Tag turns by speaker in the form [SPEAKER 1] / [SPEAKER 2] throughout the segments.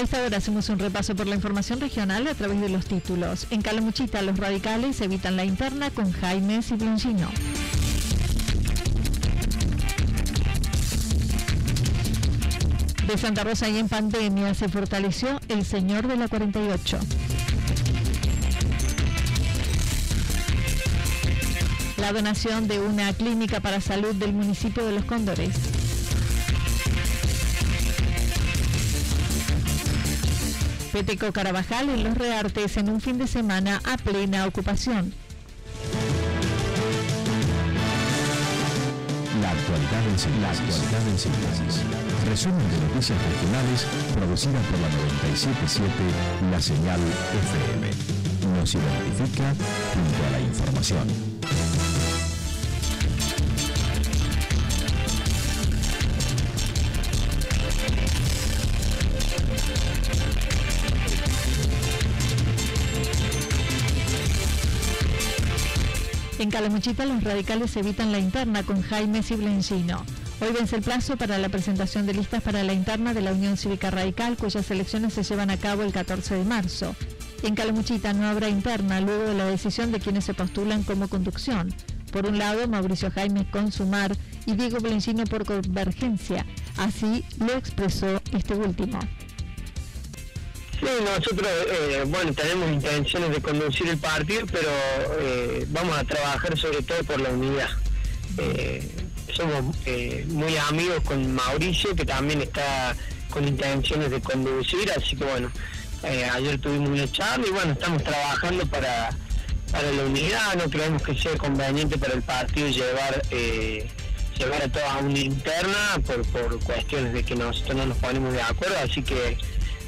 [SPEAKER 1] A esta hora hacemos un repaso por la información regional a través de los títulos. En Calamuchita, los radicales evitan la interna con Jaime Ciblongino. De Santa Rosa y en pandemia se fortaleció el Señor de la 48. La donación de una clínica para salud del municipio de Los Cóndores. Peteco Carabajal en Los Reartes en un fin de semana a plena ocupación.
[SPEAKER 2] La actualidad en síntesis. Resumen de noticias regionales producidas por la 977 La Señal FM. Nos identifica junto a la información.
[SPEAKER 1] En Calamuchita los radicales evitan la interna con Jaime Ciblencino. Hoy vence el plazo para la presentación de listas para la interna de la Unión Cívica Radical, cuyas elecciones se llevan a cabo el 14 de marzo. En Calamuchita no habrá interna luego de la decisión de quienes se postulan como conducción. Por un lado, Mauricio Jaime con Sumar y Diego Blencino por Convergencia. Así lo expresó este último.
[SPEAKER 3] Sí, nosotros, eh, bueno, tenemos intenciones de conducir el partido, pero eh, vamos a trabajar sobre todo por la unidad. Eh, somos eh, muy amigos con Mauricio, que también está con intenciones de conducir, así que bueno, eh, ayer tuvimos una charla y bueno, estamos trabajando para, para la unidad, no creemos que sea conveniente para el partido llevar... eh, llevar a todos una interna por, por cuestiones de que nosotros no nos ponemos de acuerdo, así que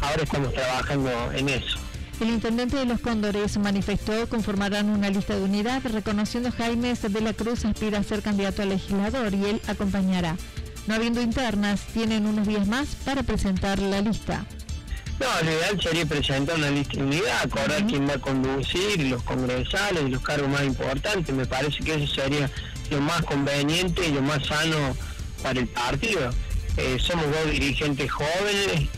[SPEAKER 3] ahora estamos trabajando en eso.
[SPEAKER 1] El intendente de los Cóndores manifestó conformarán una lista de unidad reconociendo Jaime de la Cruz aspira a ser candidato a legislador y él acompañará. No habiendo internas, tienen unos días más para presentar la lista.
[SPEAKER 3] No, lo ideal sería presentar una lista de unidad, acordar quién va a conducir, los congresales y los cargos más importantes. Me parece que eso sería lo más conveniente y lo más sano para el partido. Eh, somos dos dirigentes jóvenes,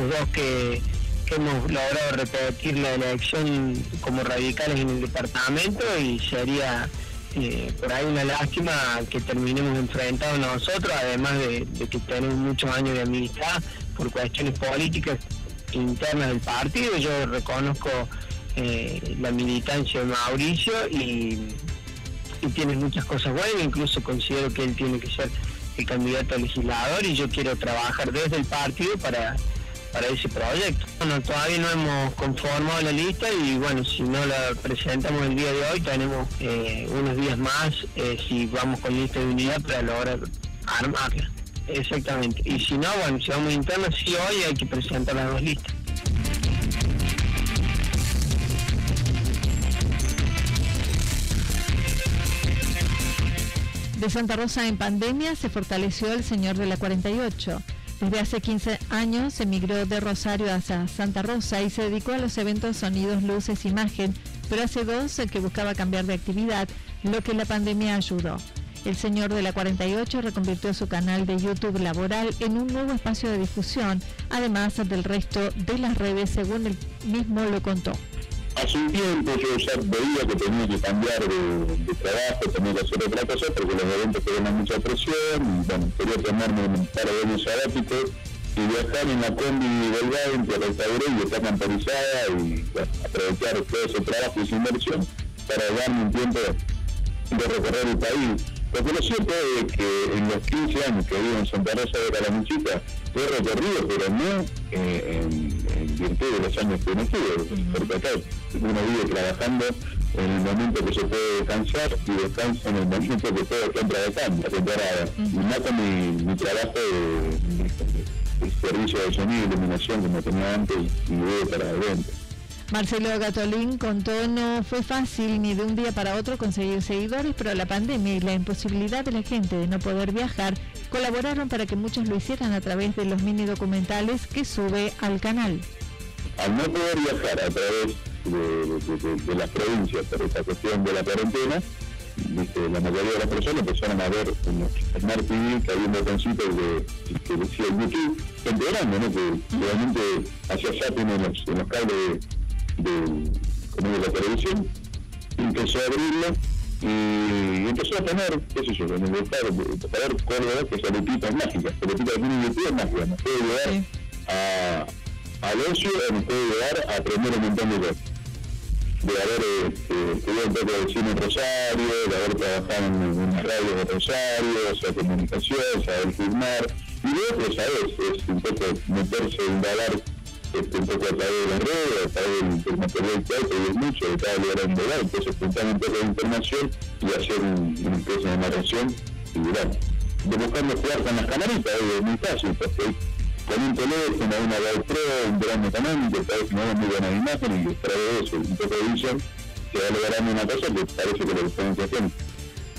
[SPEAKER 3] los dos que, hemos logrado repetir la elección como radicales en el departamento y sería eh, por ahí una lástima que terminemos enfrentados nosotros, además de, de que tenemos muchos años de amistad por cuestiones políticas internas del partido. Yo reconozco eh, la militancia de Mauricio y, y tiene muchas cosas buenas, incluso considero que él tiene que ser el candidato a legislador y yo quiero trabajar desde el partido para, para ese proyecto. Bueno, todavía no hemos conformado la lista y bueno, si no la presentamos el día de hoy, tenemos eh, unos días más eh, si vamos con lista de unidad para lograr armarla. Exactamente. Y si no, bueno, si vamos interna, sí hoy hay que presentar las dos listas.
[SPEAKER 1] De Santa Rosa en pandemia se fortaleció el Señor de la 48. Desde hace 15 años emigró de Rosario hacia Santa Rosa y se dedicó a los eventos sonidos, luces, imagen, pero hace dos el que buscaba cambiar de actividad, lo que la pandemia ayudó. El señor de la 48 reconvirtió su canal de YouTube laboral en un nuevo espacio de difusión, además del resto de las redes, según él mismo lo contó.
[SPEAKER 4] Hace un tiempo yo ya veía que tenía que cambiar de, trabajo, tenía que hacer otra cosa, porque los eventos tenían mucha presión, y bueno, quería tomarme un par de años sabáticos y viajar en la combi del Gain, que restauré y está camperizada, y aprovechar todo ese trabajo y esa inversión para darme un tiempo de recorrer el país. Porque lo cierto es que en los 15 años que vivo en Santa Rosa de Calamuchita, he recorrido, pero no eh, en, virtud de los años que no estuve, porque acá uno vive trabajando en el momento que se puede descansar y descansa en el momento que todo entra de cambio, la temporada. Y mata mi, mi trabajo de, servicio de sonido y iluminación me tenía antes y, y para eventos.
[SPEAKER 1] Marcelo Gatolín contó no fue fácil ni de un día para otro conseguir seguidores, pero la pandemia y la imposibilidad de la gente de no poder viajar colaboraron para que muchos lo hicieran a través de los mini documentales que sube al canal.
[SPEAKER 4] Al no poder viajar a través de, las provincias por esta cuestión de la cuarentena, la mayoría de las personas empezaron a ver en Smart TV que había un botoncito que decía YouTube, empeorando, ¿no? que realmente allá tienen los, en los cables de, de la televisión, empezó a abrirlo y empezó a poner, qué sé yo, en el estado, poner Córdoba, que son lupitas mágicas, que lupitas que tienen es mágica, nos puede llevar a, al ocio, nos puede llevar a aprender un montón de cosas. De haber eh, estudiado un poco de cine en Rosario, de haber trabajado en, en radio de Rosario, o sea, comunicación, saber filmar, y luego, ¿sabes? Es un poco meterse, indagar este, un poco a través de las redes, a través del, material que hay, que es mucho de cada lugar en lugar, entonces juntar un poco de información y hacer un, una especie de narración bueno, de buscando jugar con las camaritas, es muy fácil, porque con un teléfono, una GoPro, un drone económico, tal vez no muy buenas imágenes y trae eso, un poco de visión, se va logrando una cosa que parece que lo están haciendo.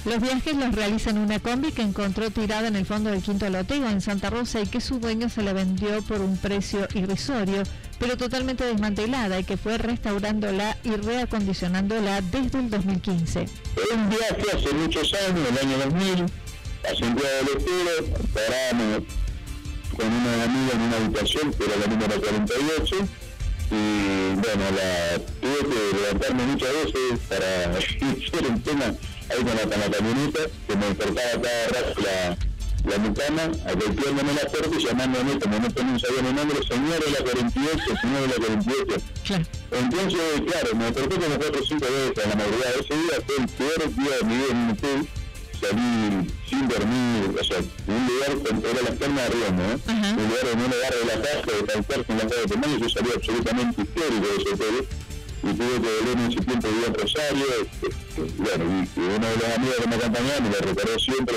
[SPEAKER 1] Los viajes los realiza en una combi que encontró tirada en el fondo del Quinto Loteo en Santa Rosa y que su dueño se la vendió por un precio irrisorio, pero totalmente desmantelada y que fue restaurándola y reacondicionándola desde el 2015.
[SPEAKER 4] Un viaje hace muchos años, el año 2000, a Santiago del Estero, parábamos con una amiga en una habitación, que era la número 48, y bueno, la, tuve que levantarme muchas veces para hacer un tema ahí con la, con la camioneta, que me despertaba cada rato la, la mucama, golpeándome la puerta y llamándome, como no tenía sabía mi nombre, señor de la 48, señor de la 48. Entonces, claro, me desperté como cuatro o cinco veces a la madrugada. Ese día fue el peor día de mi vida en un hotel. Salí sin dormir, o sea, un lugar con era la de arriba, ¿no? Un lugar en un lugar de la casa, de calzar con la casa de tomar, yo salí absolutamente histérico de ese hotel y tuve que volver en ese tiempo de Rosario, este, bueno, y, uno de los amigos que me acompañaba me lo recordó siempre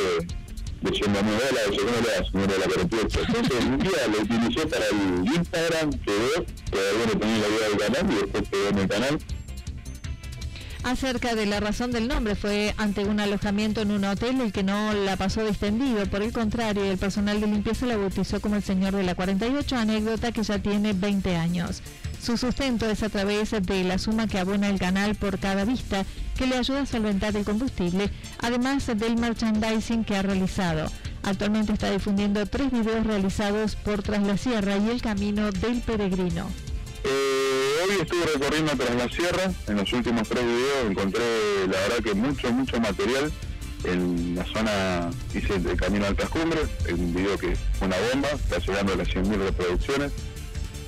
[SPEAKER 4] hola, ¿cómo le das, señora de la 48? Entonces un día lo utilicé para el Instagram, quedó, todavía no tenía la idea del canal y después quedó en el canal.
[SPEAKER 1] Acerca de la razón del nombre, fue ante un alojamiento en un hotel el que no la pasó distendido. Por el contrario, el personal de limpieza la bautizó como el señor de la 48, anécdota que ya tiene 20 años. Su sustento es a través de la suma que abona el canal por cada vista, que le ayuda a solventar el combustible, además del merchandising que ha realizado. Actualmente está difundiendo tres videos realizados por Tras la Sierra y el Camino del Peregrino.
[SPEAKER 4] Eh, hoy estuve recorriendo Tras la Sierra, en los últimos tres videos encontré la verdad que mucho, mucho material. En la zona hice el Camino Altas Cumbres, un video que es una bomba, está llegando a las 100.000 reproducciones.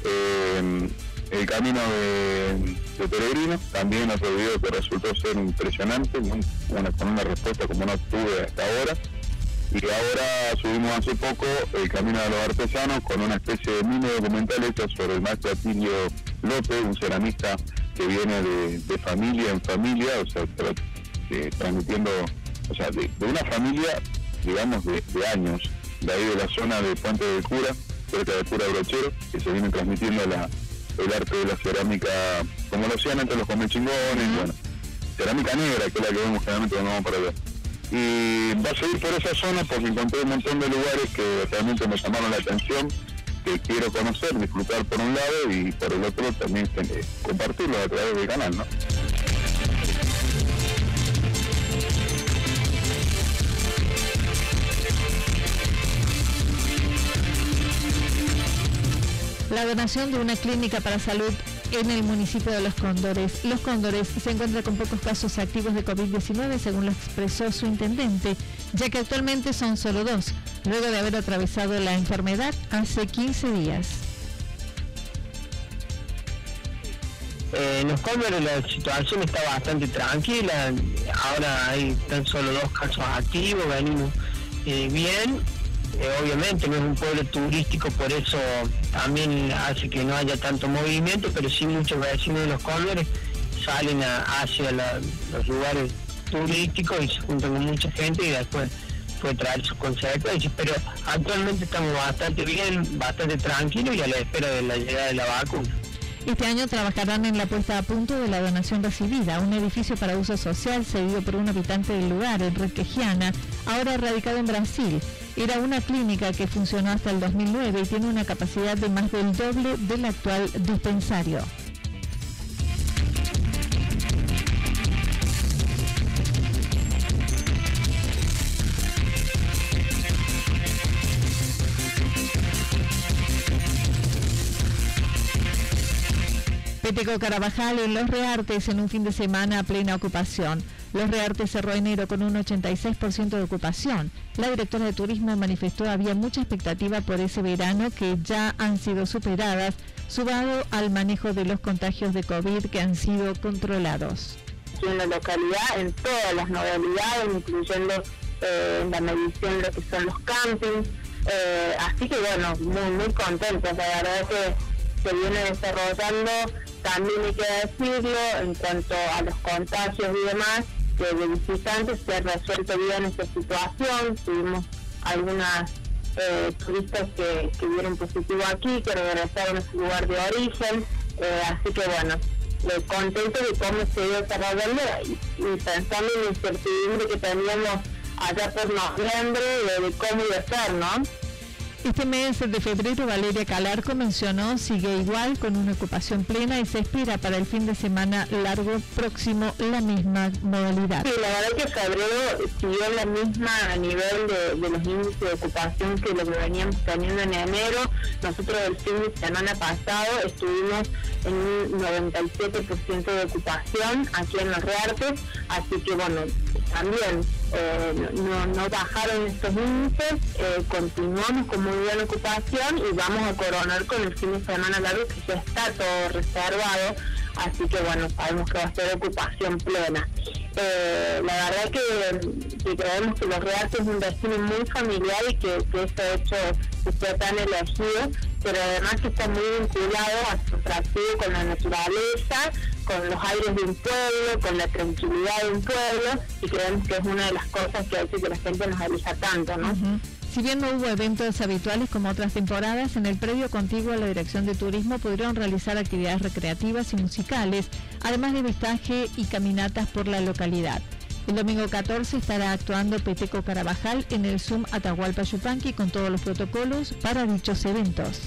[SPEAKER 4] Eh, el camino de, Peregrino, también otro video que resultó ser impresionante, con una respuesta como no tuve hasta ahora. Y ahora subimos hace poco el Camino de los Artesanos con una especie de mini documental hecho sobre el maestro Atilio López, un ceramista que viene de, familia en familia, o sea, transmitiendo, o sea, de, una familia, digamos, de, años, de ahí de la zona de Puente del Cura, cerca del Cura Brochero, que se viene transmitiendo la, el arte de la cerámica, como lo hacían antes los comechingones, bueno, cerámica negra, que es la que vemos generalmente cuando vamos para allá. Y va a seguir por esa zona porque encontré un montón de lugares que realmente me llamaron la atención, que quiero conocer, disfrutar por un lado y por el otro también eh, compartirlo a través del canal, ¿no?
[SPEAKER 1] La donación de una clínica para salud en el municipio de Los Cóndores. Los Cóndores se encuentra con pocos casos activos de COVID-19, según lo expresó su intendente, ya que actualmente son solo dos, luego de haber atravesado la enfermedad hace 15 días.
[SPEAKER 3] Eh, en los Cóndores la situación está bastante tranquila, ahora hay tan solo dos casos activos, venimos eh, bien eh, obviamente no es un pueblo turístico, por eso también hace que no haya tanto movimiento, pero sí muchos vecinos de los Cóndores salen hacia los lugares turísticos y se juntan con mucha gente y después puede traer sus consecuencias, pero actualmente estamos bastante bien, bastante tranquilos y a la espera de la llegada de la vacuna.
[SPEAKER 1] Este año trabajarán en la puesta a punto de la donación recibida, un edificio para uso social cedido por un habitante del lugar, Enrique Giana, ahora radicado en Brasil. Era una clínica que funcionó hasta el 2009 y tiene una capacidad de más del doble del actual dispensario. Peteco Carabajal en Los Reartes en un fin de semana a plena ocupación. Los Reartes cerró enero con un 86% de ocupación. La directora de turismo manifestó había mucha expectativa por ese verano que ya han sido superadas, sumado al manejo de los contagios de COVID que han sido controlados.
[SPEAKER 5] En la localidad, en todas las modalidades, incluyendo eh, la medición de lo que son los campings. Eh, así que bueno, muy, muy contentos. La verdad es que se viene desarrollando también hay que decirlo, en cuanto a los contagios y demás, que de visitantes se ha resuelto bien esta situación. Tuvimos algunas eh, turistas que, que dieron positivo aquí, que regresaron a su lugar de origen. Eh, así que bueno, eh, contento de cómo se dio desarrollando y, y pensando en la incertidumbre que teníamos allá por noviembre de, de cómo iba a ser, ¿no?
[SPEAKER 1] Este mes de febrero Valeria Calarco mencionó sigue igual con una ocupación plena y se espera para el fin de semana largo próximo la misma modalidad.
[SPEAKER 5] La verdad que febrero siguió la misma a nivel de, los índices de ocupación que lo que veníamos teniendo en enero. Nosotros el fin de semana pasado estuvimos en un 97% de ocupación aquí en los Reartes, así que bueno, también eh, no, bajaron estos índices, eh, continuamos con muy buena ocupación y vamos a coronar con el fin de semana largo que ya está todo reservado, así que bueno, sabemos que va a ser ocupación plena. Eh, la verdad que, creemos que los Reartes es un destino muy familiar y que, que ese hecho sea tan elegido, pero además que está muy vinculado a su atractivo con la naturaleza, con los aires de un pueblo, con la tranquilidad de un pueblo, y creemos que es una de las cosas que hace que la gente nos elija tanto, ¿no?
[SPEAKER 1] Si bien no hubo eventos habituales como otras temporadas, en el predio contiguo a la Dirección de Turismo pudieron realizar actividades recreativas y musicales, además de vistaje y caminatas por la localidad. El domingo 14 estará actuando Peteco Carabajal en el Zoom Atahualpa Yupanqui con todos los protocolos para dichos eventos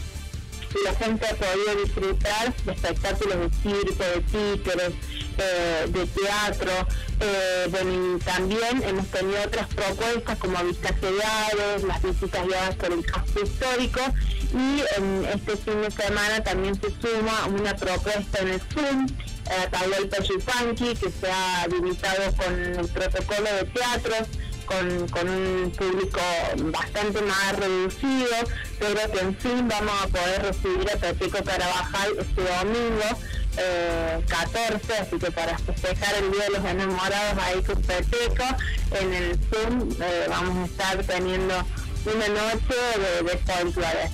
[SPEAKER 5] la gente ha podido disfrutar de espectáculos de circo, de títeres, eh, de teatro. Eh, también hemos tenido otras propuestas como vistas feriales, las visitas guiadas por el casco histórico y este fin de semana también se suma una propuesta en el Zoom eh, el Yupanqui que se ha habilitado con el protocolo de teatros con, un público bastante más reducido, pero que en fin vamos a poder recibir a Peteco Carabajal este domingo 14, eh, así que para festejar el Día de los Enamorados ahí con Peteco, en el Zoom eh, vamos a estar teniendo una noche de, de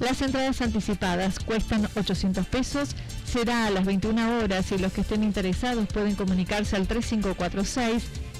[SPEAKER 1] Las entradas anticipadas cuestan 800 pesos, será a las 21 horas y los que estén interesados pueden comunicarse al 3546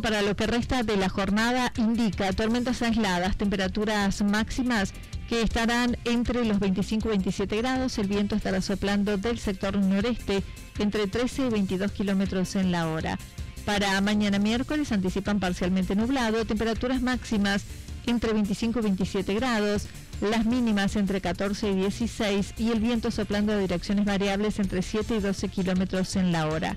[SPEAKER 1] Para lo que resta de la jornada indica tormentas aisladas, temperaturas máximas que estarán entre los 25 y 27 grados. El viento estará soplando del sector noreste entre 13 y 22 kilómetros en la hora. Para mañana miércoles anticipan parcialmente nublado, temperaturas máximas entre 25 y 27 grados, las mínimas entre 14 y 16 y el viento soplando a direcciones variables entre 7 y 12 kilómetros en la hora.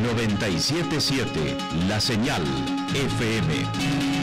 [SPEAKER 2] 977 La Señal FM.